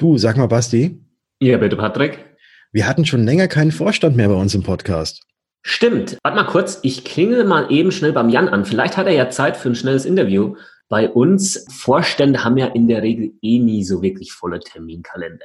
Du, sag mal, Basti. Ja, bitte, Patrick. Wir hatten schon länger keinen Vorstand mehr bei uns im Podcast. Stimmt. Warte mal kurz, ich klingel mal eben schnell beim Jan an. Vielleicht hat er ja Zeit für ein schnelles Interview. Bei uns Vorstände haben ja in der Regel eh nie so wirklich volle Terminkalender.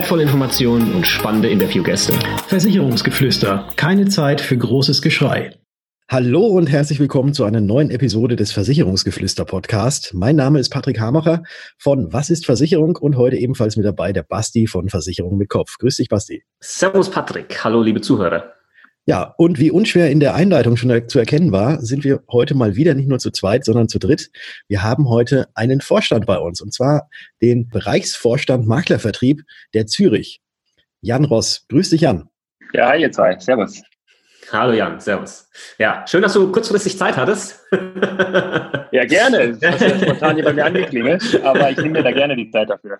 wertvolle Informationen und spannende Interviewgäste. Versicherungsgeflüster. Keine Zeit für großes Geschrei. Hallo und herzlich willkommen zu einer neuen Episode des Versicherungsgeflüster Podcast. Mein Name ist Patrick Hamacher von Was ist Versicherung und heute ebenfalls mit dabei der Basti von Versicherung mit Kopf. Grüß dich, Basti. Servus, Patrick. Hallo, liebe Zuhörer. Ja, und wie unschwer in der Einleitung schon zu erkennen war, sind wir heute mal wieder nicht nur zu zweit, sondern zu dritt. Wir haben heute einen Vorstand bei uns, und zwar den Bereichsvorstand Maklervertrieb der Zürich. Jan Ross. Grüß dich, Jan. Ja, ihr zwei. Servus. Hallo Jan, servus. Ja, schön, dass du kurzfristig Zeit hattest. ja, gerne. Das hast ja spontan hier bei mir angeklingelt, aber ich nehme mir da gerne die Zeit dafür.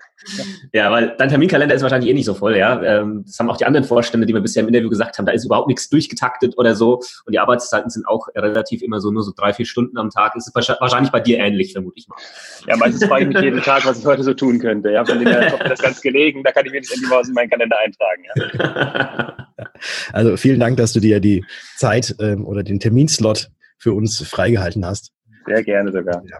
Ja, weil dein Terminkalender ist wahrscheinlich eh nicht so voll, ja. Ähm, das haben auch die anderen Vorstände, die wir bisher im Interview gesagt haben, da ist überhaupt nichts durchgetaktet oder so. Und die Arbeitszeiten sind auch relativ immer so nur so drei, vier Stunden am Tag. Ist wahrscheinlich bei dir ähnlich, vermute ich mal. Ja, meistens frage ich mich jeden Tag, was ich heute so tun könnte. Ja, von dem her kommt mir das ganz gelegen, da kann ich mir das endlich mal in meinen Kalender eintragen. Ja. Also vielen Dank, dass du dir die Zeit ähm, oder den Terminslot für uns freigehalten hast. Sehr gerne sogar. Ja.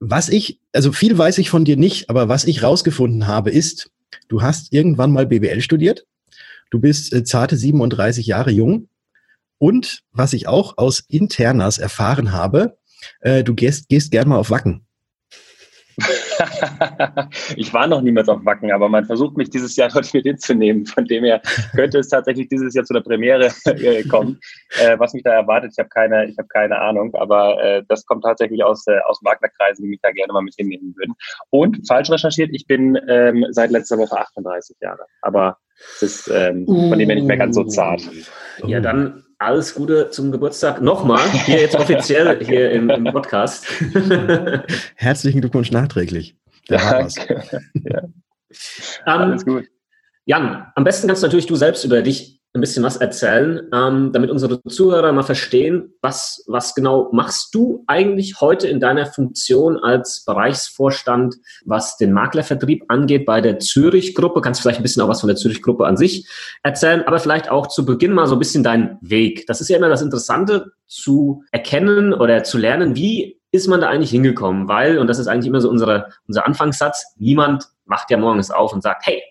Was ich, also viel weiß ich von dir nicht, aber was ich rausgefunden habe, ist, du hast irgendwann mal BWL studiert. Du bist äh, zarte 37 Jahre jung. Und was ich auch aus Internas erfahren habe, äh, du gehst, gehst gern mal auf Wacken. ich war noch niemals auf Wacken, aber man versucht mich dieses Jahr dort mit hinzunehmen. Von dem her könnte es tatsächlich dieses Jahr zu der Premiere äh, kommen. Äh, was mich da erwartet, ich habe keine, habe keine Ahnung, aber äh, das kommt tatsächlich aus, äh, aus Maklerkreisen, die mich da gerne mal mit hinnehmen würden. Und falsch recherchiert, ich bin ähm, seit letzter Woche 38 Jahre. Aber es ist ähm, von dem her nicht mehr ganz so zart. Ja, dann alles Gute zum Geburtstag. Nochmal, hier jetzt offiziell hier im, im Podcast. Herzlichen Glückwunsch nachträglich. Danke. Ja. Alles gut. Jan, am besten kannst natürlich du selbst über dich ein bisschen was erzählen, ähm, damit unsere Zuhörer mal verstehen, was, was genau machst du eigentlich heute in deiner Funktion als Bereichsvorstand, was den Maklervertrieb angeht bei der Zürich-Gruppe. Kannst vielleicht ein bisschen auch was von der Zürich-Gruppe an sich erzählen, aber vielleicht auch zu Beginn mal so ein bisschen deinen Weg. Das ist ja immer das Interessante zu erkennen oder zu lernen, wie ist man da eigentlich hingekommen? Weil, und das ist eigentlich immer so unsere, unser Anfangssatz, niemand macht ja morgens auf und sagt, hey,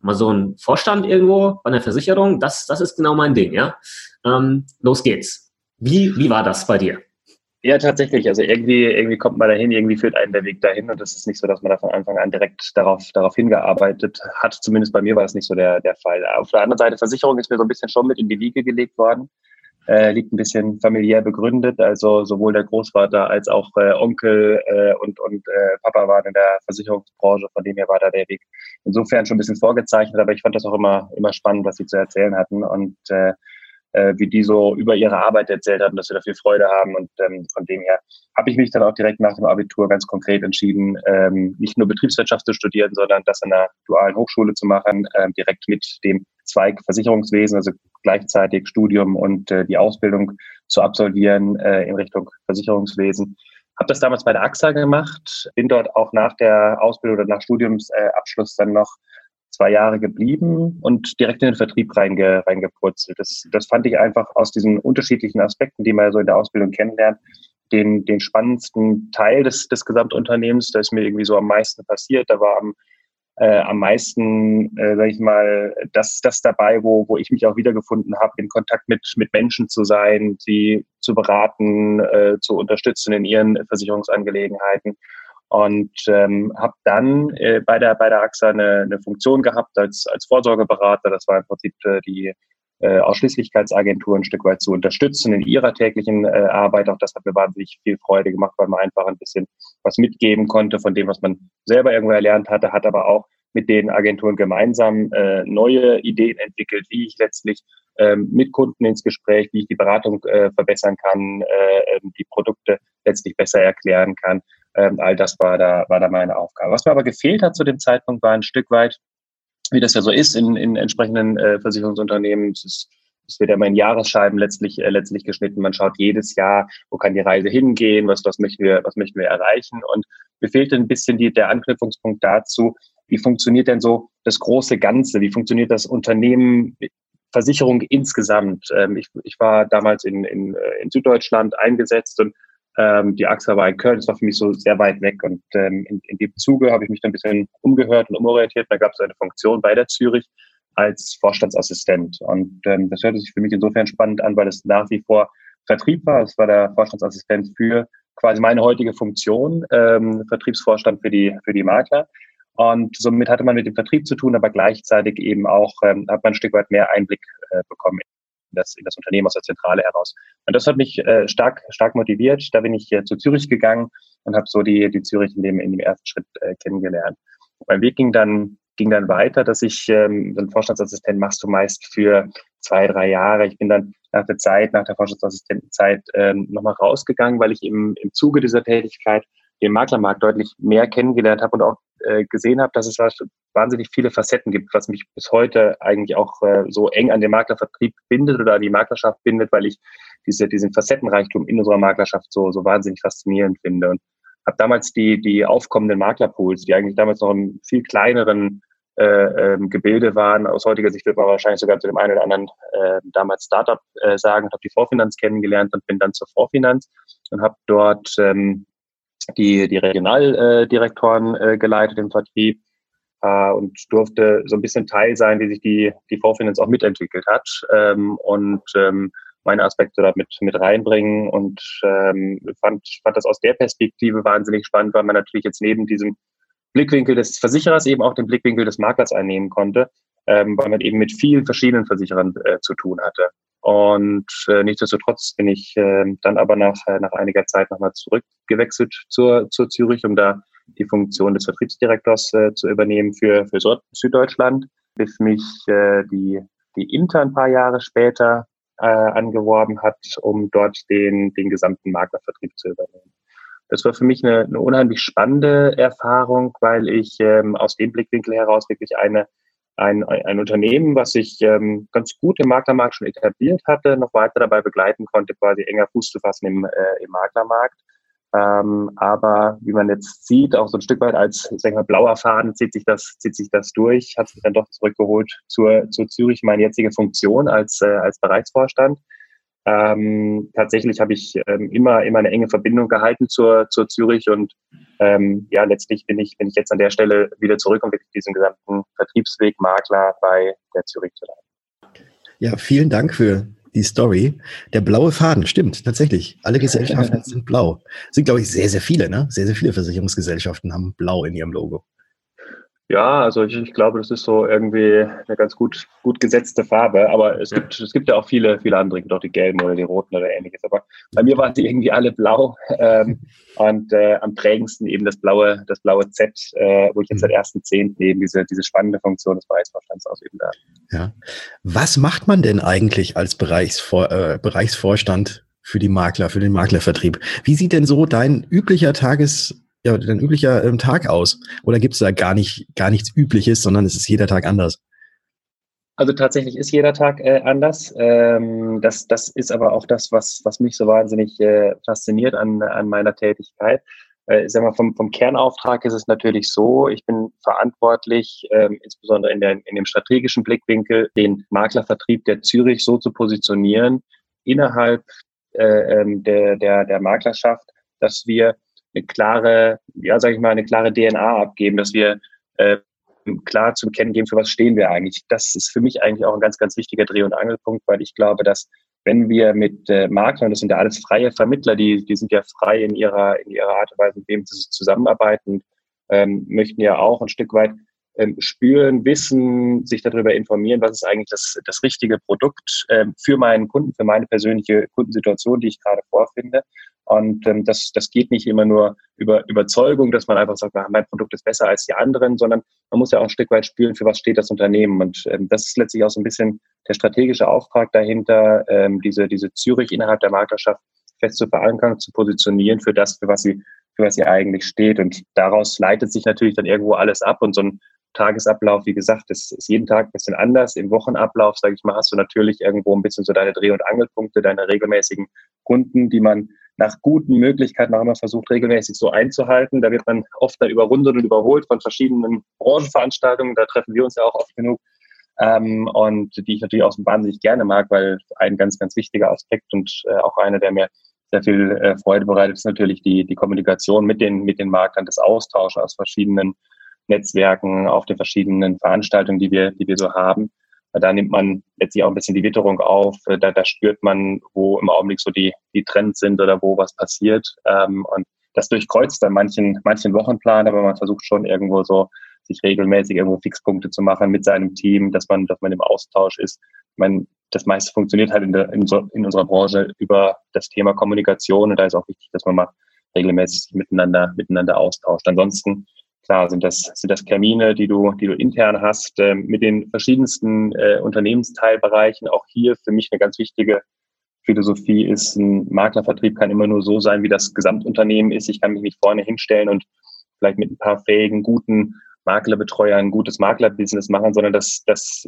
mal so ein Vorstand irgendwo bei einer Versicherung, das, das ist genau mein Ding, ja. Ähm, los geht's. Wie, wie war das bei dir? Ja, tatsächlich. Also irgendwie, irgendwie kommt man dahin, irgendwie führt einen der Weg dahin und es ist nicht so, dass man da von Anfang an direkt darauf, darauf hingearbeitet hat. Zumindest bei mir war es nicht so der, der Fall. Auf der anderen Seite, Versicherung ist mir so ein bisschen schon mit in die Wiege gelegt worden äh, liegt ein bisschen familiär begründet. Also sowohl der Großvater als auch äh, Onkel äh, und, und äh, Papa waren in der Versicherungsbranche, von dem her war da der Weg insofern schon ein bisschen vorgezeichnet, aber ich fand das auch immer, immer spannend, was sie zu erzählen hatten und äh, äh, wie die so über ihre Arbeit erzählt hatten, dass wir da viel Freude haben. Und ähm, von dem her habe ich mich dann auch direkt nach dem Abitur ganz konkret entschieden, ähm, nicht nur Betriebswirtschaft zu studieren, sondern das in einer dualen Hochschule zu machen, ähm, direkt mit dem Zweig Versicherungswesen, also gleichzeitig Studium und äh, die Ausbildung zu absolvieren äh, in Richtung Versicherungswesen. Habe das damals bei der AXA gemacht, bin dort auch nach der Ausbildung oder nach Studiumsabschluss dann noch zwei Jahre geblieben und direkt in den Vertrieb reinge, reingepurzelt. Das, das fand ich einfach aus diesen unterschiedlichen Aspekten, die man so in der Ausbildung kennenlernt, den, den spannendsten Teil des, des Gesamtunternehmens. Da ist mir irgendwie so am meisten passiert. Da war am äh, am meisten, äh, sage ich mal, das, das dabei, wo, wo ich mich auch wiedergefunden habe, in Kontakt mit, mit Menschen zu sein, sie zu beraten, äh, zu unterstützen in ihren Versicherungsangelegenheiten. Und ähm, habe dann äh, bei, der, bei der AXA eine, eine Funktion gehabt als, als Vorsorgeberater. Das war im Prinzip äh, die äh, Ausschließlichkeitsagentur ein Stück weit zu unterstützen in ihrer täglichen äh, Arbeit. Auch das hat mir wahnsinnig viel Freude gemacht, weil man einfach ein bisschen was mitgeben konnte von dem, was man selber irgendwo erlernt hatte, hat aber auch mit den Agenturen gemeinsam äh, neue Ideen entwickelt, wie ich letztlich ähm, mit Kunden ins Gespräch, wie ich die Beratung äh, verbessern kann, äh, ähm, die Produkte letztlich besser erklären kann. Ähm, all das war da, war da meine Aufgabe. Was mir aber gefehlt hat zu dem Zeitpunkt, war ein Stück weit, wie das ja so ist in, in entsprechenden äh, Versicherungsunternehmen. Es ist es wird ja immer in Jahresscheiben letztlich, äh, letztlich geschnitten. Man schaut jedes Jahr, wo kann die Reise hingehen, was, was möchten wir, was möchten wir erreichen. Und mir fehlt ein bisschen die, der Anknüpfungspunkt dazu, wie funktioniert denn so das große Ganze? Wie funktioniert das Unternehmen, Versicherung insgesamt? Ähm, ich, ich war damals in, in, äh, in Süddeutschland eingesetzt und ähm, die AXA war in Köln, das war für mich so sehr weit weg. Und ähm, in, in dem Zuge habe ich mich dann ein bisschen umgehört und umorientiert. Da gab es eine Funktion bei der Zürich als Vorstandsassistent. Und ähm, das hörte sich für mich insofern spannend an, weil es nach wie vor Vertrieb war. Es war der Vorstandsassistent für quasi meine heutige Funktion, ähm, Vertriebsvorstand für die, für die Makler. Und somit hatte man mit dem Vertrieb zu tun, aber gleichzeitig eben auch, ähm, hat man ein Stück weit mehr Einblick äh, bekommen das, in das Unternehmen aus der Zentrale heraus. Und das hat mich äh, stark, stark motiviert. Da bin ich äh, zu Zürich gegangen und habe so die, die Zürich in dem, in dem ersten Schritt äh, kennengelernt. Mein Weg ging dann, ging dann weiter, dass ich ähm, so einen Vorstandsassistent machst du meist für zwei, drei Jahre. Ich bin dann nach der Zeit, nach der Vorstandsassistentenzeit ähm, nochmal rausgegangen, weil ich im, im Zuge dieser Tätigkeit den Maklermarkt deutlich mehr kennengelernt habe und auch äh, gesehen habe, dass es wahnsinnig viele Facetten gibt, was mich bis heute eigentlich auch äh, so eng an den Maklervertrieb bindet oder an die Maklerschaft bindet, weil ich diese, diesen Facettenreichtum in unserer Maklerschaft so, so wahnsinnig faszinierend finde. Und habe damals die, die aufkommenden Maklerpools, die eigentlich damals noch einen viel kleineren äh, ähm, Gebilde waren. Aus heutiger Sicht würde man wahrscheinlich sogar zu dem einen oder anderen äh, damals Startup äh, sagen, habe die Vorfinanz kennengelernt und bin dann zur Vorfinanz und habe dort ähm, die, die Regionaldirektoren äh, geleitet im Vertrieb äh, und durfte so ein bisschen Teil sein, wie sich die, die Vorfinanz auch mitentwickelt hat ähm, und ähm, meine Aspekte da mit, mit reinbringen und ähm, fand, fand das aus der Perspektive wahnsinnig spannend, weil man natürlich jetzt neben diesem Blickwinkel des Versicherers eben auch den Blickwinkel des Maklers einnehmen konnte, ähm, weil man eben mit vielen verschiedenen Versicherern äh, zu tun hatte. Und äh, nichtsdestotrotz bin ich äh, dann aber nach, äh, nach einiger Zeit nochmal zurückgewechselt zur, zur Zürich, um da die Funktion des Vertriebsdirektors äh, zu übernehmen für, für Süddeutschland, bis mich äh, die, die Inter ein paar Jahre später äh, angeworben hat, um dort den, den gesamten Maklervertrieb zu übernehmen. Das war für mich eine, eine unheimlich spannende Erfahrung, weil ich ähm, aus dem Blickwinkel heraus wirklich eine ein, ein Unternehmen, was sich ähm, ganz gut im Maklermarkt schon etabliert hatte, noch weiter dabei begleiten konnte, quasi enger Fuß zu fassen im, äh, im Maklermarkt. Ähm, aber wie man jetzt sieht, auch so ein Stück weit als sagen wir, blauer Faden zieht sich das, zieht sich das durch, hat sich dann doch zurückgeholt zur, zur Zürich, meine jetzige Funktion als, äh, als Bereichsvorstand. Ähm, tatsächlich habe ich ähm, immer, immer eine enge Verbindung gehalten zur, zur Zürich und ähm, ja, letztlich bin ich, bin ich jetzt an der Stelle wieder zurück, um wirklich diesen gesamten Vertriebsweg Makler bei der Zürich zu leiten. Ja, vielen Dank für die Story. Der blaue Faden, stimmt, tatsächlich. Alle Gesellschaften sind blau. Sind, glaube ich, sehr, sehr viele, ne? Sehr, sehr viele Versicherungsgesellschaften haben blau in ihrem Logo. Ja, also ich, ich, glaube, das ist so irgendwie eine ganz gut, gut gesetzte Farbe. Aber es, ja. gibt, es gibt ja auch viele, viele andere, gibt auch die gelben oder die roten oder ähnliches. Aber bei mir waren die irgendwie alle blau. Ähm, und äh, am prägendsten eben das blaue, das blaue Z, äh, wo ich jetzt seit mhm. ersten Zehnten eben diese, diese spannende Funktion des Bereichsvorstands ausüben darf. Ja. Was macht man denn eigentlich als Bereichsvor äh, Bereichsvorstand für die Makler, für den Maklervertrieb? Wie sieht denn so dein üblicher Tages ja, dein üblicher ähm, Tag aus? Oder gibt es da gar nicht, gar nichts Übliches, sondern es ist jeder Tag anders? Also tatsächlich ist jeder Tag äh, anders. Ähm, das, das ist aber auch das, was, was mich so wahnsinnig äh, fasziniert an, an meiner Tätigkeit. Äh, ich sag mal, vom, vom Kernauftrag ist es natürlich so, ich bin verantwortlich, ähm, insbesondere in, der, in dem strategischen Blickwinkel, den Maklervertrieb der Zürich so zu positionieren innerhalb äh, ähm, der, der, der Maklerschaft, dass wir eine klare, ja, sage ich mal, eine klare DNA abgeben, dass wir äh, klar zum Kennen geben, für was stehen wir eigentlich. Das ist für mich eigentlich auch ein ganz, ganz wichtiger Dreh- und Angelpunkt, weil ich glaube, dass wenn wir mit äh, Maklern, das sind ja alles freie Vermittler, die, die sind ja frei in ihrer, in ihrer Art und Weise, mit wem sie zusammenarbeiten, ähm, möchten ja auch ein Stück weit ähm, spüren, wissen, sich darüber informieren, was ist eigentlich das, das richtige Produkt ähm, für meinen Kunden, für meine persönliche Kundensituation, die ich gerade vorfinde. Und ähm, das, das geht nicht immer nur über Überzeugung, dass man einfach sagt, mein Produkt ist besser als die anderen, sondern man muss ja auch ein Stück weit spüren, für was steht das Unternehmen. Und ähm, das ist letztlich auch so ein bisschen der strategische Auftrag dahinter, ähm, diese, diese Zürich innerhalb der Maklerschaft fest zu verankern, zu positionieren für das, für was sie, für was sie eigentlich steht. Und daraus leitet sich natürlich dann irgendwo alles ab. Und so ein Tagesablauf, wie gesagt, ist, ist jeden Tag ein bisschen anders. Im Wochenablauf, sage ich mal, hast du natürlich irgendwo ein bisschen so deine Dreh- und Angelpunkte, deine regelmäßigen Kunden, die man nach guten Möglichkeiten auch immer versucht, regelmäßig so einzuhalten. Da wird man oft dann überrundet und überholt von verschiedenen Branchenveranstaltungen. Da treffen wir uns ja auch oft genug. Ähm, und die ich natürlich auch wahnsinnig gerne mag, weil ein ganz, ganz wichtiger Aspekt und äh, auch einer, der mir sehr viel äh, Freude bereitet, ist natürlich die, die Kommunikation mit den, mit den Maklern, das Austauschen aus verschiedenen Netzwerken, auf den verschiedenen Veranstaltungen, die wir, die wir so haben. Da nimmt man letztlich auch ein bisschen die Witterung auf. Da, da spürt man, wo im Augenblick so die, die Trends sind oder wo was passiert. Ähm, und das durchkreuzt dann manchen, manchen Wochenplan, aber man versucht schon irgendwo so, sich regelmäßig irgendwo Fixpunkte zu machen mit seinem Team, dass man, dass man im Austausch ist. Ich meine, das meiste funktioniert halt in, der, in, so, in unserer Branche über das Thema Kommunikation und da ist auch wichtig, dass man mal regelmäßig miteinander, miteinander austauscht. Ansonsten Klar sind das, sind das Termine, die du, die du intern hast, äh, mit den verschiedensten äh, Unternehmensteilbereichen. Auch hier für mich eine ganz wichtige Philosophie ist, ein Maklervertrieb kann immer nur so sein, wie das Gesamtunternehmen ist. Ich kann mich nicht vorne hinstellen und vielleicht mit ein paar fähigen, guten Maklerbetreuern ein gutes Maklerbusiness machen, sondern das, das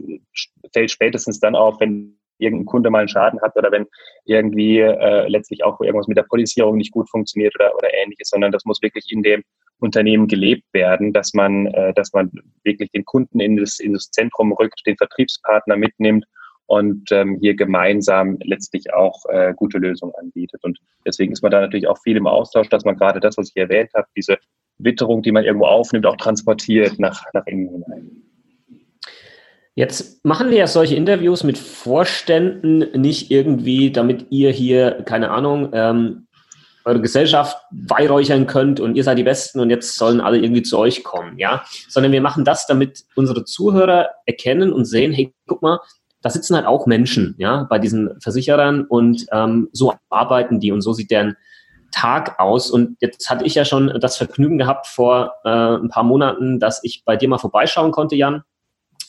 fällt spätestens dann auf, wenn irgendein Kunde mal einen Schaden hat oder wenn irgendwie äh, letztlich auch irgendwas mit der Polizierung nicht gut funktioniert oder, oder ähnliches, sondern das muss wirklich in dem Unternehmen gelebt werden, dass man, äh, dass man wirklich den Kunden in das, in das Zentrum rückt, den Vertriebspartner mitnimmt und ähm, hier gemeinsam letztlich auch äh, gute Lösungen anbietet. Und deswegen ist man da natürlich auch viel im Austausch, dass man gerade das, was ich erwähnt habe, diese Witterung, die man irgendwo aufnimmt, auch transportiert nach, nach innen hinein. Jetzt machen wir ja solche Interviews mit Vorständen nicht irgendwie, damit ihr hier, keine Ahnung, ähm, eure Gesellschaft weihräuchern könnt und ihr seid die Besten und jetzt sollen alle irgendwie zu euch kommen, ja, sondern wir machen das, damit unsere Zuhörer erkennen und sehen, hey, guck mal, da sitzen halt auch Menschen, ja, bei diesen Versicherern und ähm, so arbeiten die und so sieht deren Tag aus. Und jetzt hatte ich ja schon das Vergnügen gehabt vor äh, ein paar Monaten, dass ich bei dir mal vorbeischauen konnte, Jan.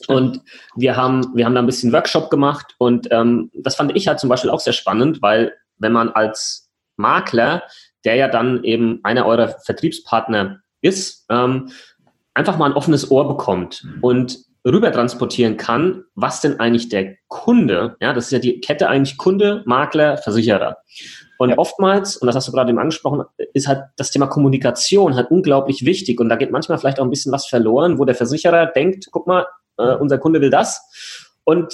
Und wir haben, wir haben da ein bisschen Workshop gemacht und ähm, das fand ich halt zum Beispiel auch sehr spannend, weil wenn man als Makler, der ja dann eben einer eurer Vertriebspartner ist, ähm, einfach mal ein offenes Ohr bekommt und rüber transportieren kann, was denn eigentlich der Kunde, ja, das ist ja die Kette eigentlich Kunde, Makler, Versicherer. Und ja. oftmals, und das hast du gerade eben angesprochen, ist halt das Thema Kommunikation halt unglaublich wichtig. Und da geht manchmal vielleicht auch ein bisschen was verloren, wo der Versicherer denkt, guck mal, äh, unser Kunde will das. Und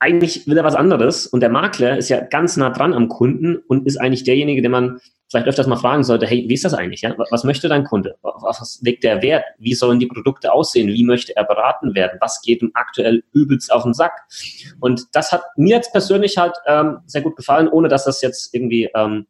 eigentlich will er was anderes und der Makler ist ja ganz nah dran am Kunden und ist eigentlich derjenige, den man vielleicht öfters mal fragen sollte, hey, wie ist das eigentlich? Ja? Was möchte dein Kunde? Was legt der Wert? Wie sollen die Produkte aussehen? Wie möchte er beraten werden? Was geht ihm aktuell übelst auf den Sack? Und das hat mir jetzt persönlich halt ähm, sehr gut gefallen, ohne dass das jetzt irgendwie ähm,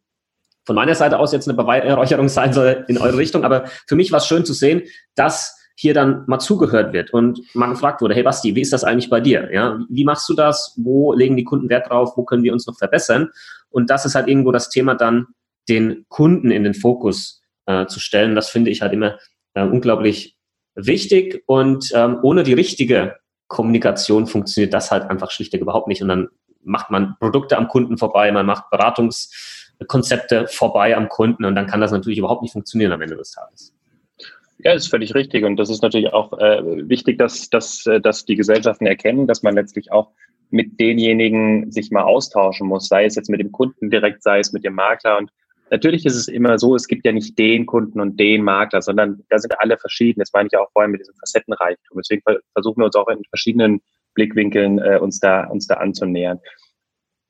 von meiner Seite aus jetzt eine Beweihräucherung sein soll in eure Richtung. Aber für mich war es schön zu sehen, dass hier dann mal zugehört wird und man gefragt wurde, hey Basti, wie ist das eigentlich bei dir? Ja, wie machst du das? Wo legen die Kunden Wert drauf? Wo können wir uns noch verbessern? Und das ist halt irgendwo das Thema dann, den Kunden in den Fokus äh, zu stellen. Das finde ich halt immer äh, unglaublich wichtig und ähm, ohne die richtige Kommunikation funktioniert das halt einfach schlichtweg überhaupt nicht und dann macht man Produkte am Kunden vorbei, man macht Beratungskonzepte vorbei am Kunden und dann kann das natürlich überhaupt nicht funktionieren am Ende des Tages. Ja, ist völlig richtig. Und das ist natürlich auch äh, wichtig, dass, dass, äh, dass die Gesellschaften erkennen, dass man letztlich auch mit denjenigen sich mal austauschen muss, sei es jetzt mit dem Kunden direkt, sei es mit dem Makler. Und natürlich ist es immer so, es gibt ja nicht den Kunden und den Makler, sondern da sind alle verschieden. Das meine ich auch vorhin mit diesem Facettenreichtum. Deswegen versuchen wir uns auch in verschiedenen Blickwinkeln äh, uns da uns da anzunähern.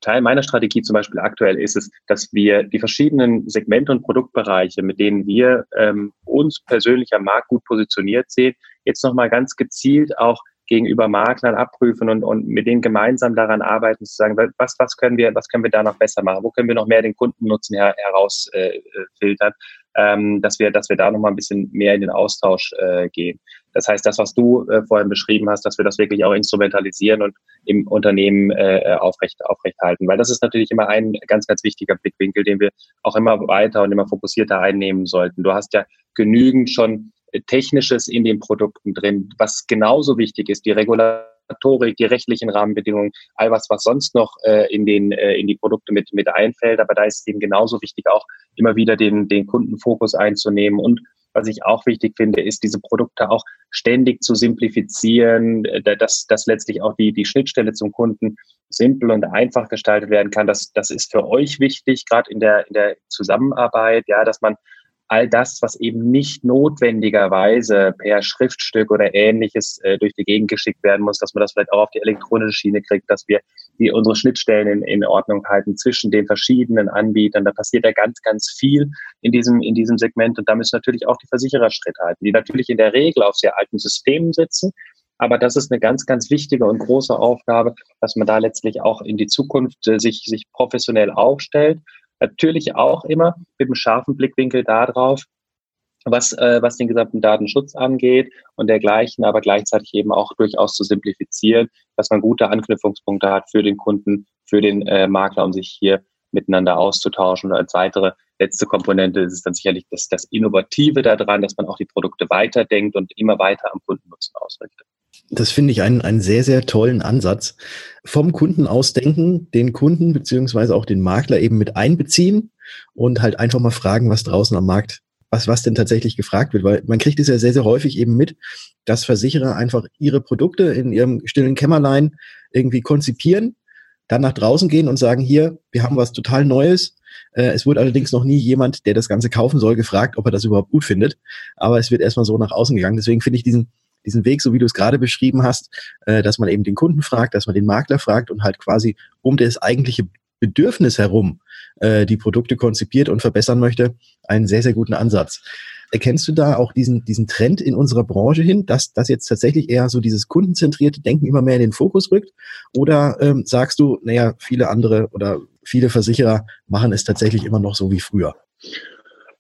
Teil meiner Strategie zum Beispiel aktuell ist es, dass wir die verschiedenen Segmente und Produktbereiche, mit denen wir ähm, uns persönlich am Markt gut positioniert sehen, jetzt nochmal ganz gezielt auch gegenüber Maklern abprüfen und, und mit denen gemeinsam daran arbeiten, zu sagen, was, was können wir, was können wir da noch besser machen? Wo können wir noch mehr den Kundennutzen her, herausfiltern? Äh, ähm, dass wir, dass wir da noch mal ein bisschen mehr in den Austausch äh, gehen. Das heißt, das, was du äh, vorhin beschrieben hast, dass wir das wirklich auch instrumentalisieren und im Unternehmen äh, aufrecht, aufrechthalten. Weil das ist natürlich immer ein ganz, ganz wichtiger Blickwinkel, den wir auch immer weiter und immer fokussierter einnehmen sollten. Du hast ja genügend schon Technisches in den Produkten drin, was genauso wichtig ist, die Regulatorik, die rechtlichen Rahmenbedingungen, all was, was sonst noch äh, in, den, äh, in die Produkte mit, mit einfällt. Aber da ist es eben genauso wichtig, auch immer wieder den, den Kundenfokus einzunehmen und was ich auch wichtig finde, ist, diese Produkte auch ständig zu simplifizieren, äh, dass, dass letztlich auch die, die Schnittstelle zum Kunden simpel und einfach gestaltet werden kann. Das, das ist für euch wichtig, gerade in der, in der Zusammenarbeit, ja, dass man all das, was eben nicht notwendigerweise per Schriftstück oder ähnliches äh, durch die Gegend geschickt werden muss, dass man das vielleicht auch auf die elektronische Schiene kriegt, dass wir die unsere Schnittstellen in, in Ordnung halten zwischen den verschiedenen Anbietern. Da passiert ja ganz, ganz viel in diesem, in diesem Segment und da müssen natürlich auch die Versicherer Schritt halten, die natürlich in der Regel auf sehr alten Systemen sitzen. Aber das ist eine ganz, ganz wichtige und große Aufgabe, dass man da letztlich auch in die Zukunft äh, sich, sich professionell aufstellt Natürlich auch immer mit einem scharfen Blickwinkel darauf, was, äh, was den gesamten Datenschutz angeht und dergleichen, aber gleichzeitig eben auch durchaus zu simplifizieren, dass man gute Anknüpfungspunkte hat für den Kunden, für den äh, Makler, um sich hier miteinander auszutauschen. Und als weitere letzte Komponente ist es dann sicherlich das, das Innovative daran, dass man auch die Produkte weiterdenkt und immer weiter am Kundennutzen ausrichtet. Das finde ich einen, einen sehr, sehr tollen Ansatz. Vom Kunden ausdenken, den Kunden beziehungsweise auch den Makler eben mit einbeziehen und halt einfach mal fragen, was draußen am Markt, was, was denn tatsächlich gefragt wird. Weil man kriegt es ja sehr, sehr häufig eben mit, dass Versicherer einfach ihre Produkte in ihrem stillen Kämmerlein irgendwie konzipieren, dann nach draußen gehen und sagen, hier, wir haben was total Neues. Äh, es wurde allerdings noch nie jemand, der das Ganze kaufen soll, gefragt, ob er das überhaupt gut findet. Aber es wird erstmal so nach außen gegangen. Deswegen finde ich diesen, diesen Weg, so wie du es gerade beschrieben hast, äh, dass man eben den Kunden fragt, dass man den Makler fragt und halt quasi um das eigentliche Bedürfnis herum äh, die Produkte konzipiert und verbessern möchte, einen sehr, sehr guten Ansatz. Erkennst du da auch diesen, diesen Trend in unserer Branche hin, dass das jetzt tatsächlich eher so dieses kundenzentrierte Denken immer mehr in den Fokus rückt? Oder ähm, sagst du, naja, viele andere oder viele Versicherer machen es tatsächlich immer noch so wie früher?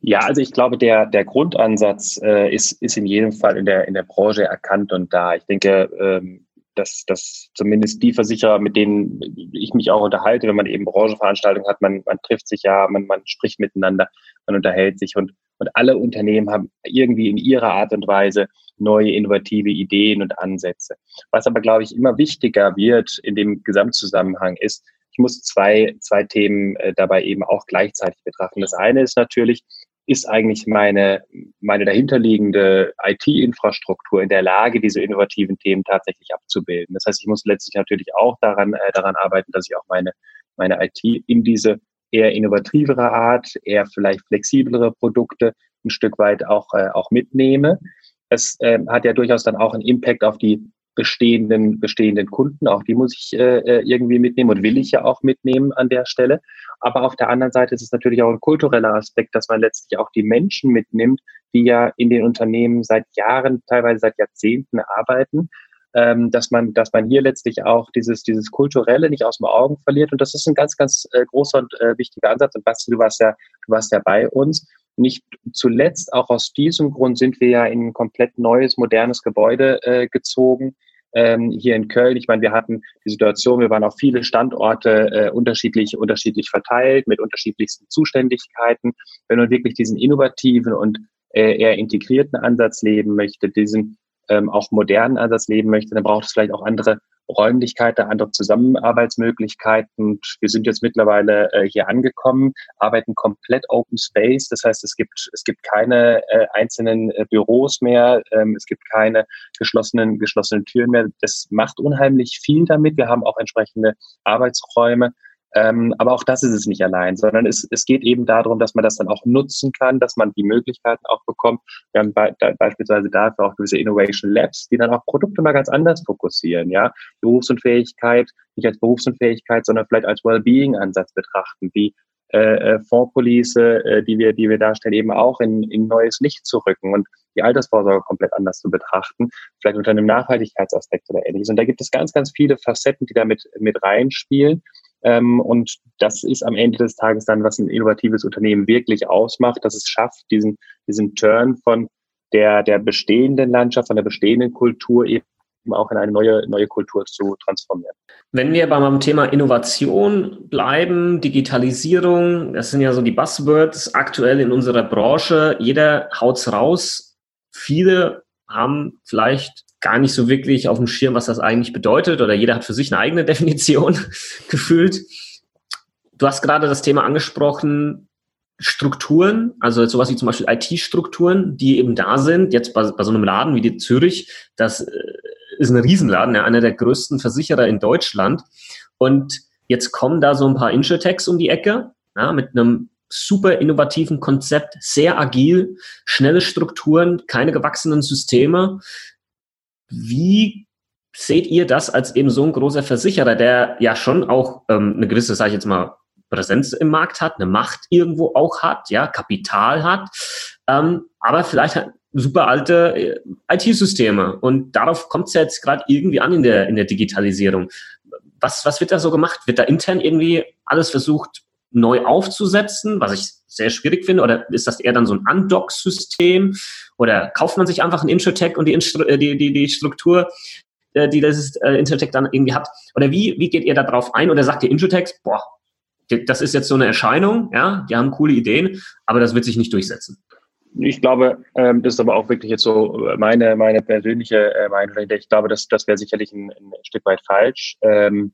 Ja, also ich glaube, der, der Grundansatz äh, ist, ist in jedem Fall in der, in der Branche erkannt und da. Ich denke, ähm, dass, dass zumindest die Versicherer, mit denen ich mich auch unterhalte, wenn man eben Branchenveranstaltungen hat, man, man trifft sich ja, man, man spricht miteinander, man unterhält sich und, und alle Unternehmen haben irgendwie in ihrer Art und Weise neue innovative Ideen und Ansätze. Was aber, glaube ich, immer wichtiger wird in dem Gesamtzusammenhang ist, ich muss zwei, zwei Themen äh, dabei eben auch gleichzeitig betrachten. Das eine ist natürlich, ist eigentlich meine, meine dahinterliegende IT-Infrastruktur in der Lage, diese innovativen Themen tatsächlich abzubilden. Das heißt, ich muss letztlich natürlich auch daran, äh, daran arbeiten, dass ich auch meine, meine IT in diese eher innovativere Art, eher vielleicht flexiblere Produkte ein Stück weit auch, äh, auch mitnehme. Es äh, hat ja durchaus dann auch einen Impact auf die bestehenden, bestehenden Kunden. Auch die muss ich äh, äh, irgendwie mitnehmen und will ich ja auch mitnehmen an der Stelle. Aber auf der anderen Seite ist es natürlich auch ein kultureller Aspekt, dass man letztlich auch die Menschen mitnimmt, die ja in den Unternehmen seit Jahren, teilweise seit Jahrzehnten arbeiten. Ähm, dass man, dass man hier letztlich auch dieses, dieses Kulturelle nicht aus dem Augen verliert. Und das ist ein ganz, ganz äh, großer und äh, wichtiger Ansatz. Und Basti, du warst ja, du warst ja bei uns. Nicht zuletzt, auch aus diesem Grund sind wir ja in ein komplett neues, modernes Gebäude äh, gezogen, ähm, hier in Köln. Ich meine, wir hatten die Situation, wir waren auf viele Standorte äh, unterschiedlich, unterschiedlich verteilt, mit unterschiedlichsten Zuständigkeiten. Wenn man wirklich diesen innovativen und äh, eher integrierten Ansatz leben möchte, diesen ähm, auch modernen Ansatz leben möchte, dann braucht es vielleicht auch andere Räumlichkeiten, andere Zusammenarbeitsmöglichkeiten. Wir sind jetzt mittlerweile äh, hier angekommen, arbeiten komplett Open Space. Das heißt, es gibt, es gibt keine äh, einzelnen äh, Büros mehr, ähm, es gibt keine geschlossenen, geschlossenen Türen mehr. Das macht unheimlich viel damit. Wir haben auch entsprechende Arbeitsräume. Ähm, aber auch das ist es nicht allein, sondern es, es geht eben darum, dass man das dann auch nutzen kann, dass man die Möglichkeiten auch bekommt. Wir haben be da, beispielsweise dafür auch gewisse Innovation Labs, die dann auch Produkte mal ganz anders fokussieren, ja. Berufsunfähigkeit nicht als Berufsunfähigkeit, sondern vielleicht als Wellbeing-Ansatz betrachten, wie äh, äh, Fondspolice, äh, die wir, die wir darstellen, eben auch in, in neues Licht zu rücken und die Altersvorsorge komplett anders zu betrachten, vielleicht unter einem Nachhaltigkeitsaspekt oder ähnliches. Und da gibt es ganz, ganz viele Facetten, die damit mit reinspielen. Ähm, und das ist am Ende des Tages dann, was ein innovatives Unternehmen wirklich ausmacht, dass es schafft, diesen, diesen Turn von der, der bestehenden Landschaft, von der bestehenden Kultur eben auch in eine neue, neue Kultur zu transformieren. Wenn wir beim Thema Innovation bleiben, Digitalisierung, das sind ja so die Buzzwords aktuell in unserer Branche. Jeder haut's raus. Viele haben vielleicht gar nicht so wirklich auf dem Schirm, was das eigentlich bedeutet, oder jeder hat für sich eine eigene Definition gefühlt. Du hast gerade das Thema angesprochen, Strukturen, also sowas wie zum Beispiel IT-Strukturen, die eben da sind, jetzt bei, bei so einem Laden wie die Zürich, das äh, ist ein Riesenladen, ja, einer der größten Versicherer in Deutschland. Und jetzt kommen da so ein paar Insurtechs um die Ecke, ja, mit einem super innovativen Konzept, sehr agil, schnelle Strukturen, keine gewachsenen Systeme. Wie seht ihr das als eben so ein großer Versicherer, der ja schon auch ähm, eine gewisse, sage ich jetzt mal, Präsenz im Markt hat, eine Macht irgendwo auch hat, ja, Kapital hat, ähm, aber vielleicht hat super alte äh, IT-Systeme. Und darauf kommt es ja jetzt gerade irgendwie an in der, in der Digitalisierung. Was, was wird da so gemacht? Wird da intern irgendwie alles versucht, neu aufzusetzen, was ich sehr schwierig finde? Oder ist das eher dann so ein Undock-System? Oder kauft man sich einfach ein Introtech und die, äh, die, die, die Struktur, äh, die das Introtech dann irgendwie hat? Oder wie, wie geht ihr da drauf ein? Oder sagt ihr Introtech, boah, das ist jetzt so eine Erscheinung, ja, die haben coole Ideen, aber das wird sich nicht durchsetzen. Ich glaube, ähm, das ist aber auch wirklich jetzt so meine, meine persönliche äh, Meinung. Ich glaube, das, das wäre sicherlich ein, ein Stück weit falsch, ähm,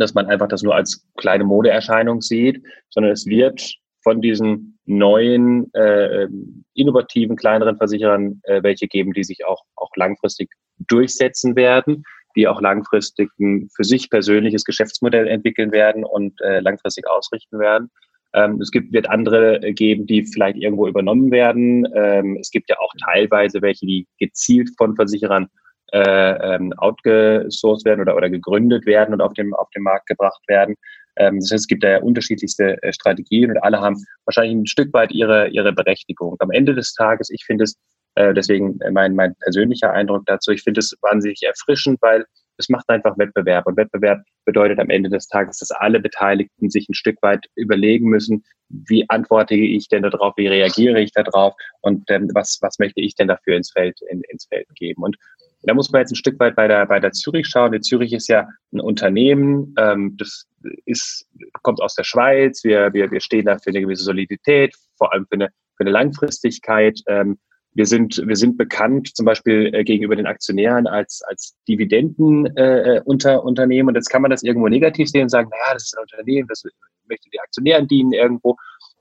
dass man einfach das nur als kleine Modeerscheinung sieht, sondern es wird von diesen neuen, äh, innovativen, kleineren Versicherern äh, welche geben, die sich auch, auch langfristig durchsetzen werden die auch langfristig ein für sich persönliches Geschäftsmodell entwickeln werden und äh, langfristig ausrichten werden. Ähm, es gibt, wird andere geben, die vielleicht irgendwo übernommen werden. Ähm, es gibt ja auch teilweise welche, die gezielt von Versicherern äh, ähm, outgesourced werden oder, oder gegründet werden und auf dem, auf den Markt gebracht werden. Ähm, das heißt, es gibt da ja unterschiedlichste äh, Strategien und alle haben wahrscheinlich ein Stück weit ihre, ihre Berechtigung. Am Ende des Tages, ich finde es äh, deswegen äh, mein, mein persönlicher Eindruck dazu. Ich finde es wahnsinnig erfrischend, weil es macht einfach Wettbewerb. Und Wettbewerb bedeutet am Ende des Tages, dass alle Beteiligten sich ein Stück weit überlegen müssen, wie antworte ich denn darauf, wie reagiere ich darauf und ähm, was, was möchte ich denn dafür ins Feld, in, ins Feld geben. Und da muss man jetzt ein Stück weit bei der, bei der Zürich schauen. Die Zürich ist ja ein Unternehmen, ähm, das ist, kommt aus der Schweiz. Wir, wir, wir stehen da für eine gewisse Solidität, vor allem für eine, für eine Langfristigkeit. Ähm, wir sind, wir sind bekannt zum Beispiel äh, gegenüber den Aktionären als, als Dividendenunternehmen. Äh, Unternehmen. und jetzt kann man das irgendwo negativ sehen und sagen, naja, das ist ein Unternehmen, das möchte die Aktionären dienen irgendwo.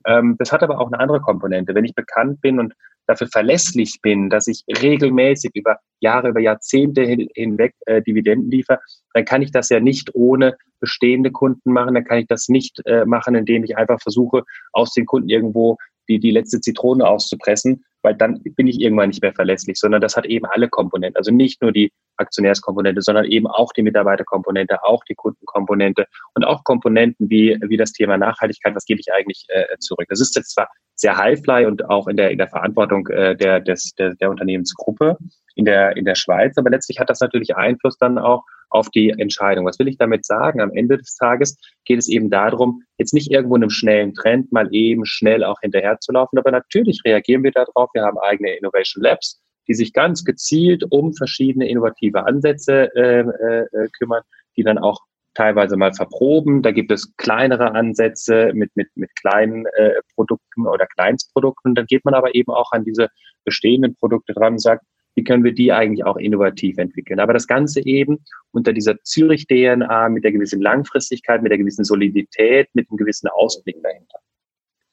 Ähm, das hat aber auch eine andere Komponente. Wenn ich bekannt bin und dafür verlässlich bin, dass ich regelmäßig über Jahre, über Jahrzehnte hin, hinweg äh, Dividenden liefere, dann kann ich das ja nicht ohne bestehende Kunden machen. Dann kann ich das nicht äh, machen, indem ich einfach versuche, aus den Kunden irgendwo die, die letzte Zitrone auszupressen, weil dann bin ich irgendwann nicht mehr verlässlich, sondern das hat eben alle Komponenten. Also nicht nur die Aktionärskomponente, sondern eben auch die Mitarbeiterkomponente, auch die Kundenkomponente und auch Komponenten wie, wie das Thema Nachhaltigkeit, was gebe ich eigentlich äh, zurück. Das ist jetzt zwar sehr highfly und auch in der, in der Verantwortung äh, der, des, der, der Unternehmensgruppe in der, in der Schweiz, aber letztlich hat das natürlich Einfluss dann auch auf die Entscheidung. Was will ich damit sagen? Am Ende des Tages geht es eben darum, jetzt nicht irgendwo in einem schnellen Trend mal eben schnell auch hinterher zu laufen, aber natürlich reagieren wir darauf. Wir haben eigene Innovation Labs, die sich ganz gezielt um verschiedene innovative Ansätze äh, äh, kümmern, die dann auch teilweise mal verproben. Da gibt es kleinere Ansätze mit, mit, mit kleinen äh, Produkten oder Kleinstprodukten. Dann geht man aber eben auch an diese bestehenden Produkte dran und sagt, wie können wir die eigentlich auch innovativ entwickeln. Aber das Ganze eben unter dieser Zürich-DNA mit der gewissen Langfristigkeit, mit der gewissen Solidität, mit einem gewissen Ausblick dahinter.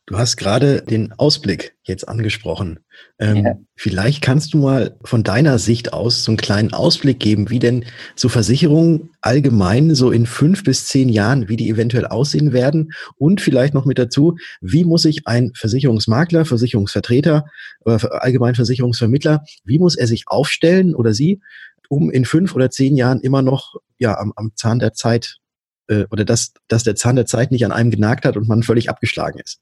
Du hast gerade den Ausblick jetzt angesprochen. Ähm, ja. Vielleicht kannst du mal von deiner Sicht aus so einen kleinen Ausblick geben, wie denn so Versicherungen allgemein so in fünf bis zehn Jahren, wie die eventuell aussehen werden und vielleicht noch mit dazu, wie muss sich ein Versicherungsmakler, Versicherungsvertreter oder allgemein Versicherungsvermittler, wie muss er sich aufstellen oder sie, um in fünf oder zehn Jahren immer noch ja am, am Zahn der Zeit äh, oder dass, dass der Zahn der Zeit nicht an einem genagt hat und man völlig abgeschlagen ist?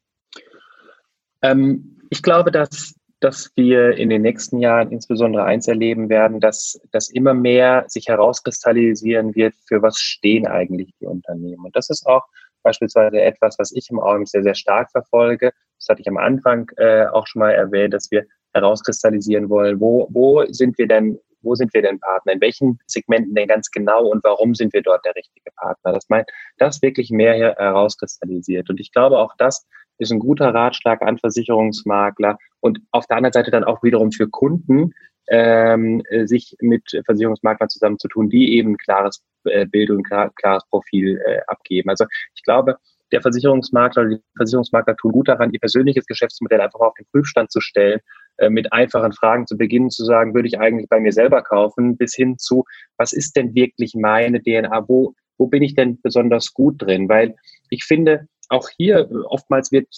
Ähm, ich glaube, dass, dass wir in den nächsten Jahren insbesondere eins erleben werden, dass, dass immer mehr sich herauskristallisieren wird, für was stehen eigentlich die Unternehmen. Und das ist auch beispielsweise etwas, was ich im Augenblick sehr, sehr stark verfolge. Das hatte ich am Anfang äh, auch schon mal erwähnt, dass wir herauskristallisieren wollen, wo, wo sind wir denn, wo sind wir denn Partner, in welchen Segmenten denn ganz genau und warum sind wir dort der richtige Partner. Das meint, das wirklich mehr herauskristallisiert. Und ich glaube, auch das ist ein guter Ratschlag an Versicherungsmakler und auf der anderen Seite dann auch wiederum für Kunden, ähm, sich mit Versicherungsmaklern zusammenzutun, die eben ein klares äh, Bild und klar, klares Profil äh, abgeben. Also ich glaube, der Versicherungsmakler oder die Versicherungsmakler tun gut daran, ihr persönliches Geschäftsmodell einfach auf den Prüfstand zu stellen, äh, mit einfachen Fragen zu beginnen, zu sagen, würde ich eigentlich bei mir selber kaufen, bis hin zu, was ist denn wirklich meine DNA? Wo, wo bin ich denn besonders gut drin? Weil ich finde, auch hier oftmals wird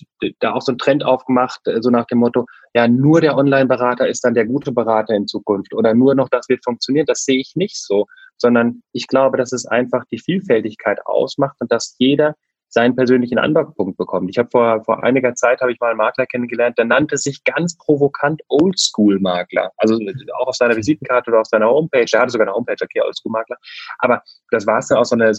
da auch so ein Trend aufgemacht, äh, so nach dem Motto, ja, nur der Online-Berater ist dann der gute Berater in Zukunft oder nur noch das wird funktionieren. Das sehe ich nicht so, sondern ich glaube, dass es einfach die Vielfältigkeit ausmacht und dass jeder seinen persönlichen Andockpunkt bekommt. Ich habe vor, vor einiger Zeit habe ich mal einen Makler kennengelernt, der nannte sich ganz provokant Oldschool-Makler. Also auch auf seiner Visitenkarte oder auf seiner Homepage. Er hatte sogar eine Homepage, okay, Oldschool-Makler. Aber das war es dann auch so eine,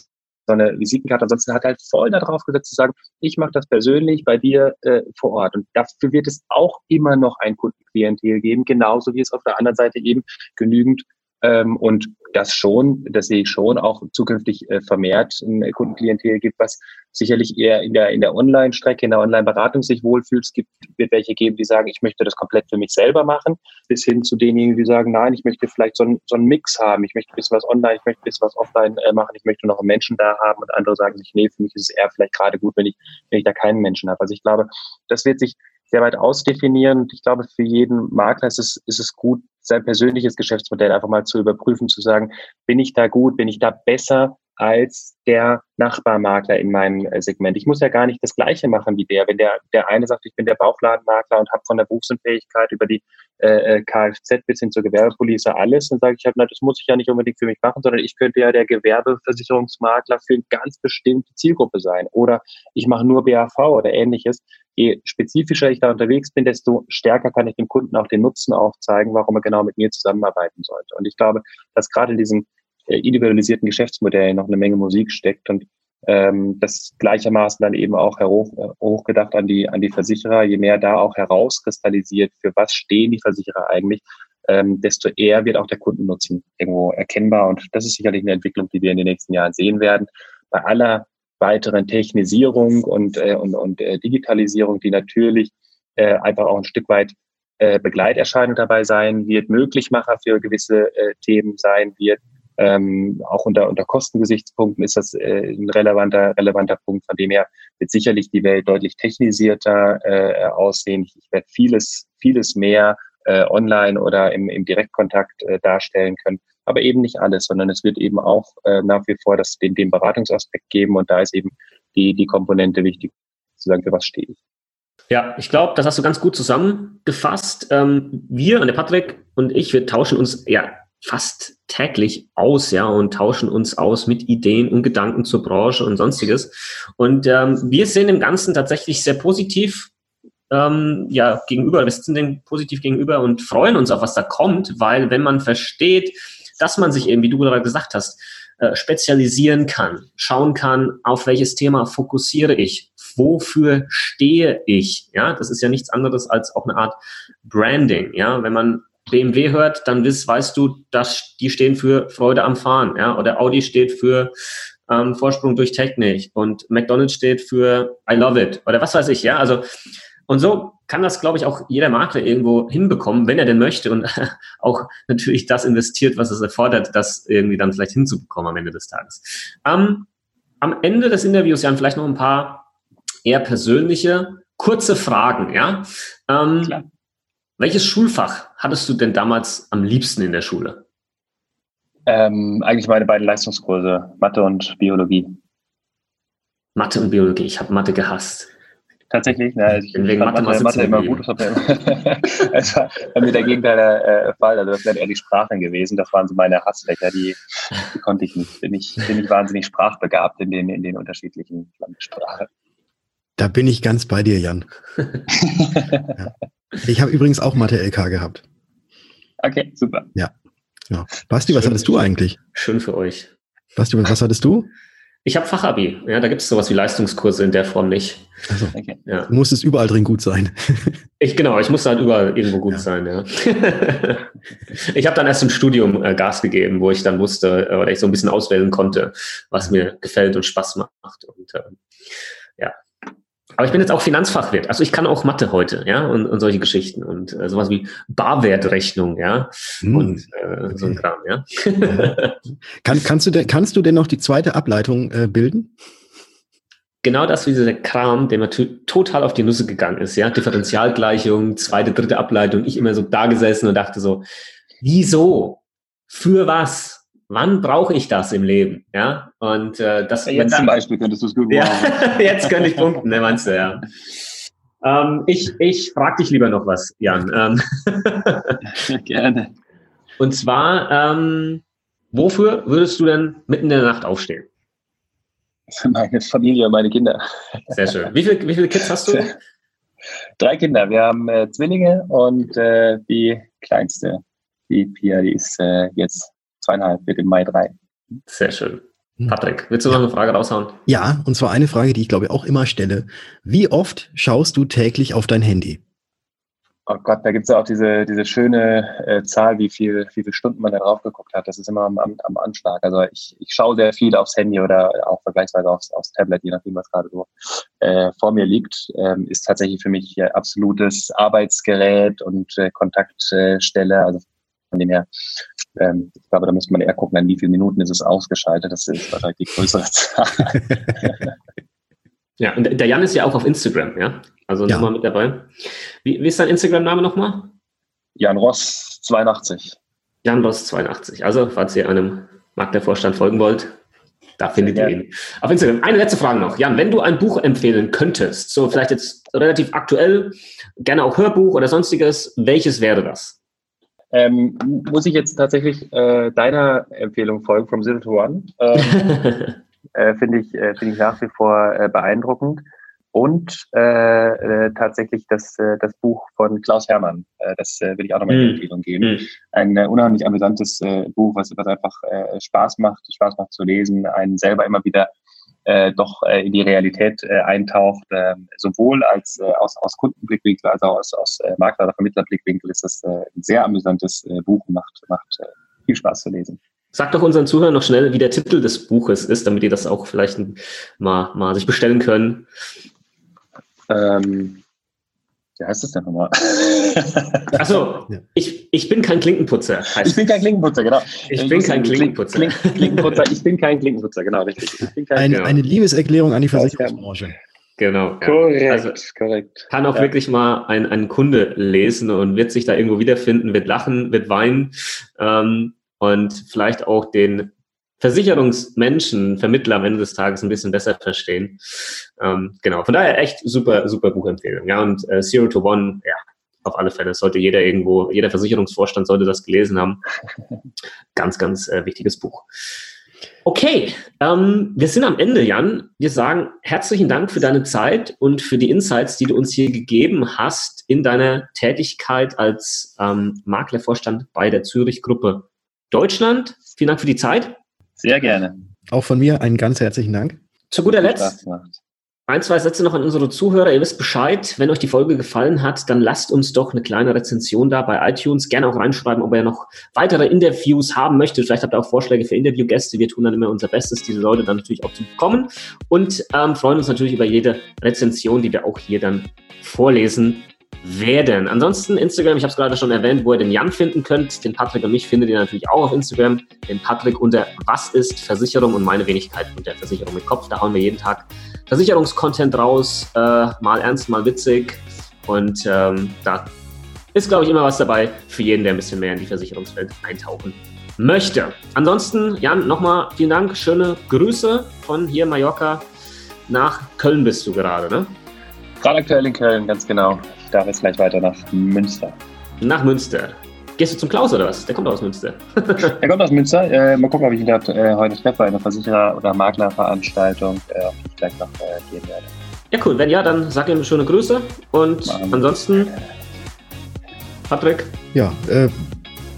eine Visitenkarte. Ansonsten hat er halt voll darauf gesetzt zu sagen, ich mache das persönlich bei dir äh, vor Ort. Und dafür wird es auch immer noch ein Kundenklientel geben, genauso wie es auf der anderen Seite eben genügend ähm, und das schon, das sehe ich schon, auch zukünftig äh, vermehrt ein Kundenklientel gibt, was sicherlich eher in der, in der Online-Strecke, in der Online-Beratung sich wohlfühlt. Es gibt, wird welche geben, die sagen, ich möchte das komplett für mich selber machen, bis hin zu denjenigen, die sagen, nein, ich möchte vielleicht so, ein, so einen Mix haben. Ich möchte ein bisschen was online, ich möchte ein bisschen was offline äh, machen, ich möchte noch einen Menschen da haben und andere sagen sich, nee, für mich ist es eher vielleicht gerade gut, wenn ich, wenn ich da keinen Menschen habe. Also ich glaube, das wird sich sehr weit ausdefinieren. Ich glaube, für jeden Makler ist es, ist es gut, sein persönliches Geschäftsmodell einfach mal zu überprüfen, zu sagen, bin ich da gut, bin ich da besser als der Nachbarmakler in meinem äh, Segment. Ich muss ja gar nicht das Gleiche machen wie der. Wenn der, der eine sagt, ich bin der Bauchladenmakler und habe von der Berufsunfähigkeit über die äh, äh Kfz bis hin zur Gewerbepolice alles, dann sage ich halt, na, das muss ich ja nicht unbedingt für mich machen, sondern ich könnte ja der Gewerbeversicherungsmakler für eine ganz bestimmte Zielgruppe sein. Oder ich mache nur BAV oder ähnliches. Je spezifischer ich da unterwegs bin, desto stärker kann ich dem Kunden auch den Nutzen aufzeigen, warum er genau mit mir zusammenarbeiten sollte. Und ich glaube, dass gerade in diesem individualisierten Geschäftsmodellen noch eine Menge Musik steckt und ähm, das gleichermaßen dann eben auch hoch, äh, hochgedacht an die, an die Versicherer. Je mehr da auch herauskristallisiert, für was stehen die Versicherer eigentlich, ähm, desto eher wird auch der Kundennutzen irgendwo erkennbar. Und das ist sicherlich eine Entwicklung, die wir in den nächsten Jahren sehen werden. Bei aller weiteren Technisierung und, äh, und, und äh, Digitalisierung, die natürlich äh, einfach auch ein Stück weit äh, Begleiterscheinung dabei sein wird, Möglichmacher für gewisse äh, Themen sein wird, ähm, auch unter, unter Kostengesichtspunkten ist das äh, ein relevanter, relevanter Punkt. Von dem her wird sicherlich die Welt deutlich technisierter äh, aussehen. Ich, werde vieles, vieles mehr äh, online oder im, im Direktkontakt äh, darstellen können. Aber eben nicht alles, sondern es wird eben auch äh, nach wie vor das, den, den Beratungsaspekt geben. Und da ist eben die, die Komponente wichtig, zu sagen, für was stehe ich. Ja, ich glaube, das hast du ganz gut zusammengefasst. Ähm, wir, der Patrick und ich, wir tauschen uns ja fast täglich aus, ja, und tauschen uns aus mit Ideen und Gedanken zur Branche und sonstiges. Und ähm, wir sehen dem Ganzen tatsächlich sehr positiv ähm, ja, gegenüber, wir sitzen dem positiv gegenüber und freuen uns auf, was da kommt, weil wenn man versteht, dass man sich eben, wie du gerade gesagt hast, äh, spezialisieren kann, schauen kann, auf welches Thema fokussiere ich, wofür stehe ich, ja, das ist ja nichts anderes als auch eine Art Branding, ja, wenn man BMW hört, dann weißt, weißt du, dass die stehen für Freude am Fahren, ja, oder Audi steht für ähm, Vorsprung durch Technik und McDonald's steht für I love it oder was weiß ich, ja, also und so kann das, glaube ich, auch jeder Makler irgendwo hinbekommen, wenn er denn möchte und auch natürlich das investiert, was es erfordert, das irgendwie dann vielleicht hinzubekommen am Ende des Tages. Ähm, am Ende des Interviews, Jan, vielleicht noch ein paar eher persönliche, kurze Fragen, ja. Ähm, Klar. Welches Schulfach hattest du denn damals am liebsten in der Schule? Ähm, eigentlich meine beiden Leistungskurse, Mathe und Biologie. Mathe und Biologie, ich habe Mathe gehasst. Tatsächlich, ne, also ich bin wegen Mathe, Mathe, Mathe immer gut. Das war bei mir der Gegenteil der äh, Fall. Also das wären eher die Sprachen gewesen. Das waren so meine Hassfächer, die, die konnte ich nicht. Bin ich, bin ich wahnsinnig sprachbegabt in den, in den unterschiedlichen Landessprachen. Da bin ich ganz bei dir, Jan. ja. Ich habe übrigens auch Mathe-LK gehabt. Okay, super. Ja. ja. Basti, was hattest du eigentlich? Schön für euch. Basti, was hattest du? Ich habe Fachabi. Ja, da gibt es sowas wie Leistungskurse in der Form nicht. Also, okay. ja. Du musstest überall drin gut sein. Ich genau, ich musste halt überall irgendwo gut ja. sein. Ja. ich habe dann erst im Studium äh, Gas gegeben, wo ich dann wusste äh, oder ich so ein bisschen auswählen konnte, was mir gefällt und Spaß macht. Und äh, ja, aber ich bin jetzt auch Finanzfachwirt. Also ich kann auch Mathe heute, ja, und, und solche Geschichten und äh, sowas wie Barwertrechnung, ja, hm. und äh, so ein Kram, ja. kann, kannst, du denn, kannst du denn noch die zweite Ableitung äh, bilden? Genau das wie dieser Kram, der mir total auf die Nüsse gegangen ist, ja. Differentialgleichung, zweite, dritte Ableitung. Ich immer so da gesessen und dachte so, wieso? Für was? Wann brauche ich das im Leben? Ja, und äh, das. Ja, jetzt zum Beispiel könntest du es gut machen. Ja, jetzt könnte ich punkten, ne, meinst du, ja. Ähm, ich ich frage dich lieber noch was, Jan. Ähm, Gerne. Und zwar, ähm, wofür würdest du denn mitten in der Nacht aufstehen? Für meine Familie und meine Kinder. Sehr schön. Wie, viel, wie viele Kids hast du? Drei Kinder. Wir haben äh, Zwillinge und äh, die kleinste, die Pia, die ist äh, jetzt zweieinhalb, wird im Mai drei. Sehr schön. Hm. Patrick, willst du noch eine Frage raushauen? Ja, und zwar eine Frage, die ich glaube auch immer stelle. Wie oft schaust du täglich auf dein Handy? Oh Gott, da gibt es ja auch diese, diese schöne äh, Zahl, wie viel, wie viele Stunden man da drauf geguckt hat. Das ist immer am, am, am Anschlag. Also ich, ich schaue sehr viel aufs Handy oder auch vergleichsweise aufs, aufs Tablet, je nachdem, was gerade so äh, vor mir liegt. Ähm, ist tatsächlich für mich äh, absolutes Arbeitsgerät und äh, Kontaktstelle. Also von dem her, ähm, ich glaube, da müsste man eher gucken, an wie viele Minuten ist es ausgeschaltet. Das ist wahrscheinlich die größere Zahl. ja, und der Jan ist ja auch auf Instagram, ja? Also ja. nochmal mit dabei. Wie, wie ist dein Instagram-Name nochmal? Jan Ross 82. Jan Ross 82. Also, falls ihr einem Maklervorstand folgen wollt, da findet ja. ihr ihn. Auf Instagram. Eine letzte Frage noch. Jan, wenn du ein Buch empfehlen könntest, so vielleicht jetzt relativ aktuell, gerne auch Hörbuch oder sonstiges, welches wäre das? Ähm, muss ich jetzt tatsächlich äh, deiner Empfehlung folgen, From Zero to One? Ähm, äh, Finde ich, äh, find ich nach wie vor äh, beeindruckend. Und äh, äh, tatsächlich das, das Buch von Klaus Hermann, das will ich auch nochmal in mm. Empfehlung geben. Mm. Ein unheimlich amüsantes Buch, was, was einfach Spaß macht, Spaß macht zu lesen, einen selber immer wieder äh, doch äh, in die Realität äh, eintaucht, äh, sowohl als äh, aus, aus Kundenblickwinkel als auch aus, aus äh, Makler- oder Vermittlerblickwinkel ist das äh, ein sehr amüsantes äh, Buch und macht, macht äh, viel Spaß zu lesen. Sag doch unseren Zuhörern noch schnell, wie der Titel des Buches ist, damit die das auch vielleicht mal, mal sich bestellen können. Ähm, wie heißt das denn nochmal? Achso, ja. ich, ich bin kein Klinkenputzer. ich bin kein Klinkenputzer, genau. Ich, ich bin kein Klinkenputzer. Klinkenputzer. Ich bin kein Klinkenputzer, genau, richtig. Ein, genau. Eine Liebeserklärung an die Versicherungsbranche. Genau. Ja. Korrekt, also, korrekt. Kann auch ja. wirklich mal ein, ein Kunde lesen und wird sich da irgendwo wiederfinden, wird lachen, wird weinen ähm, und vielleicht auch den Versicherungsmenschen, Vermittler am Ende des Tages ein bisschen besser verstehen. Ähm, genau, von daher echt super, super Buchempfehlung. Ja, und äh, Zero to One, ja, auf alle Fälle sollte jeder irgendwo, jeder Versicherungsvorstand sollte das gelesen haben. Ganz, ganz äh, wichtiges Buch. Okay, ähm, wir sind am Ende, Jan. Wir sagen herzlichen Dank für deine Zeit und für die Insights, die du uns hier gegeben hast in deiner Tätigkeit als ähm, Maklervorstand bei der Zürich Gruppe Deutschland. Vielen Dank für die Zeit. Sehr gerne. Auch von mir einen ganz herzlichen Dank. Zu guter Letzt, ein, zwei Sätze noch an unsere Zuhörer. Ihr wisst Bescheid, wenn euch die Folge gefallen hat, dann lasst uns doch eine kleine Rezension da bei iTunes. Gerne auch reinschreiben, ob ihr noch weitere Interviews haben möchtet. Vielleicht habt ihr auch Vorschläge für Interviewgäste. Wir tun dann immer unser Bestes, diese Leute dann natürlich auch zu bekommen. Und ähm, freuen uns natürlich über jede Rezension, die wir auch hier dann vorlesen werden. Ansonsten Instagram, ich habe es gerade schon erwähnt, wo ihr den Jan finden könnt. Den Patrick und mich findet ihr natürlich auch auf Instagram. Den Patrick unter Was ist Versicherung und meine Wenigkeit unter Versicherung mit Kopf. Da hauen wir jeden Tag Versicherungskontent raus, äh, mal ernst, mal witzig. Und ähm, da ist, glaube ich, immer was dabei für jeden, der ein bisschen mehr in die Versicherungswelt eintauchen möchte. Ansonsten, Jan, nochmal vielen Dank. Schöne Grüße von hier Mallorca. Nach Köln bist du gerade, ne? Gerade aktuell in Köln, ganz genau darf jetzt gleich weiter nach Münster. Nach Münster. Gehst du zum Klaus oder was? Der kommt aus Münster. Der kommt aus Münster. Äh, mal gucken, ob ich ihn dort äh, heute treffe, eine Versicherer- oder Maklerveranstaltung, äh, auf ich gleich noch äh, gehen werde. Ja, cool. Wenn ja, dann sag ihm schöne Grüße. Und Mann. ansonsten, Patrick. Ja, äh,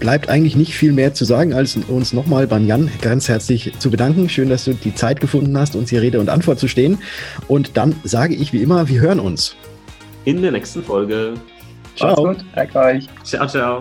bleibt eigentlich nicht viel mehr zu sagen, als uns nochmal beim Jan ganz herzlich zu bedanken. Schön, dass du die Zeit gefunden hast, uns hier Rede und Antwort zu stehen. Und dann sage ich wie immer, wir hören uns in der nächsten Folge. Ciao. Macht's gut. Danke euch. Ciao, ciao.